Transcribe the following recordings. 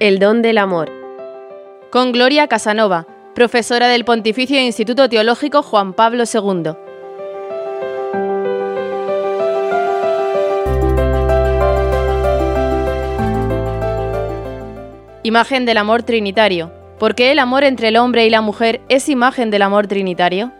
El don del amor. Con Gloria Casanova, profesora del Pontificio Instituto Teológico Juan Pablo II. Imagen del amor trinitario. ¿Por qué el amor entre el hombre y la mujer es imagen del amor trinitario?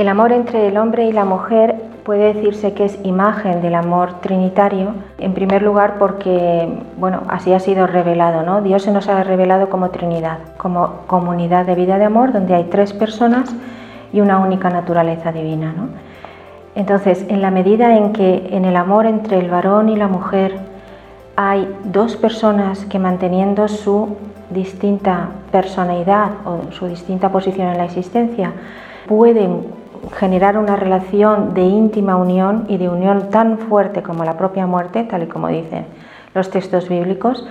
El amor entre el hombre y la mujer puede decirse que es imagen del amor trinitario, en primer lugar porque, bueno, así ha sido revelado, ¿no? Dios se nos ha revelado como Trinidad, como comunidad de vida de amor, donde hay tres personas y una única naturaleza divina, ¿no? Entonces, en la medida en que en el amor entre el varón y la mujer hay dos personas que manteniendo su distinta personalidad o su distinta posición en la existencia pueden generar una relación de íntima unión y de unión tan fuerte como la propia muerte, tal y como dicen los textos bíblicos,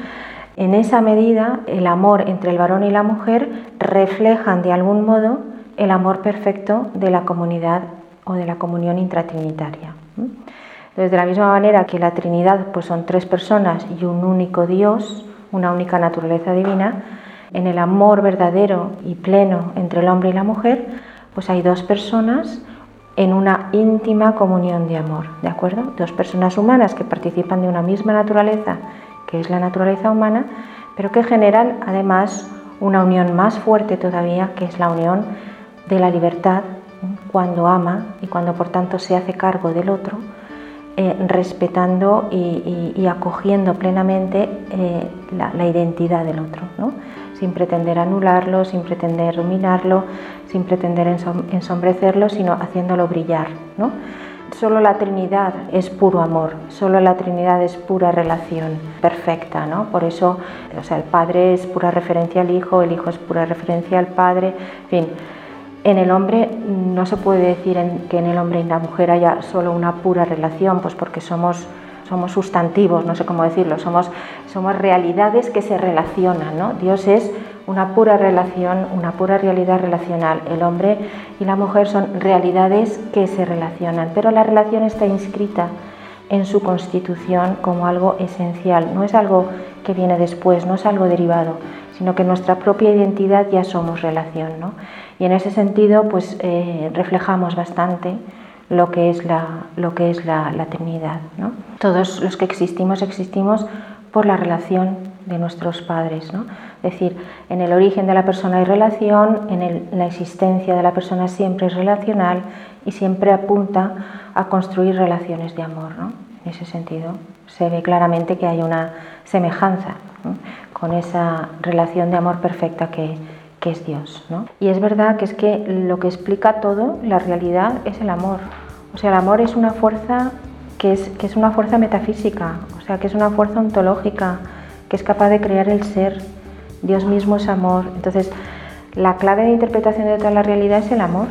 en esa medida el amor entre el varón y la mujer reflejan de algún modo el amor perfecto de la comunidad o de la comunión intratrinitaria. Entonces, de la misma manera que la Trinidad pues son tres personas y un único Dios, una única naturaleza divina, en el amor verdadero y pleno entre el hombre y la mujer, pues hay dos personas en una íntima comunión de amor, ¿de acuerdo? Dos personas humanas que participan de una misma naturaleza, que es la naturaleza humana, pero que generan además una unión más fuerte todavía, que es la unión de la libertad cuando ama y cuando por tanto se hace cargo del otro eh, respetando y, acogiendo plenamente eh, la, identidad del otro, sin pretender anularlo, sin pretender dominarlo, sin pretender ensombrecerlo, sino haciéndolo brillar. ¿no? Solo la Trinidad es puro amor, solo la Trinidad es pura relación perfecta, ¿no? Por eso, o sea, el Padre es pura referencia al Hijo, el Hijo es pura referencia al Padre, en fin en el hombre no se puede decir que en el hombre y la mujer haya solo una pura relación, pues porque somos, somos sustantivos, no sé cómo decirlo, somos, somos realidades que se relacionan. ¿no? Dios es una pura relación, una pura realidad relacional. El hombre y la mujer son realidades que se relacionan, pero la relación está inscrita en su constitución como algo esencial, no es algo que viene después, no es algo derivado, sino que nuestra propia identidad ya somos relación. ¿no? Y en ese sentido, pues eh, reflejamos bastante lo que es la, lo que es la, Trinidad. ¿no? Todos los que existimos, existimos por la relación de nuestros padres. ¿no? Es decir, en el origen de la persona hay relación, en, la existencia de la persona siempre es relacional y siempre apunta a construir relaciones de amor. ¿no? En ese sentido, se ve claramente que hay una semejanza con esa relación de amor perfecta que, que es Dios. ¿no? Y es verdad que es que lo que explica todo, la realidad, es el amor. O sea, el amor es una fuerza que es, que es una fuerza metafísica, o sea, que es una fuerza ontológica, que es capaz de crear el ser. Dios mismo es amor. Entonces, la clave de interpretación de toda la realidad es el amor.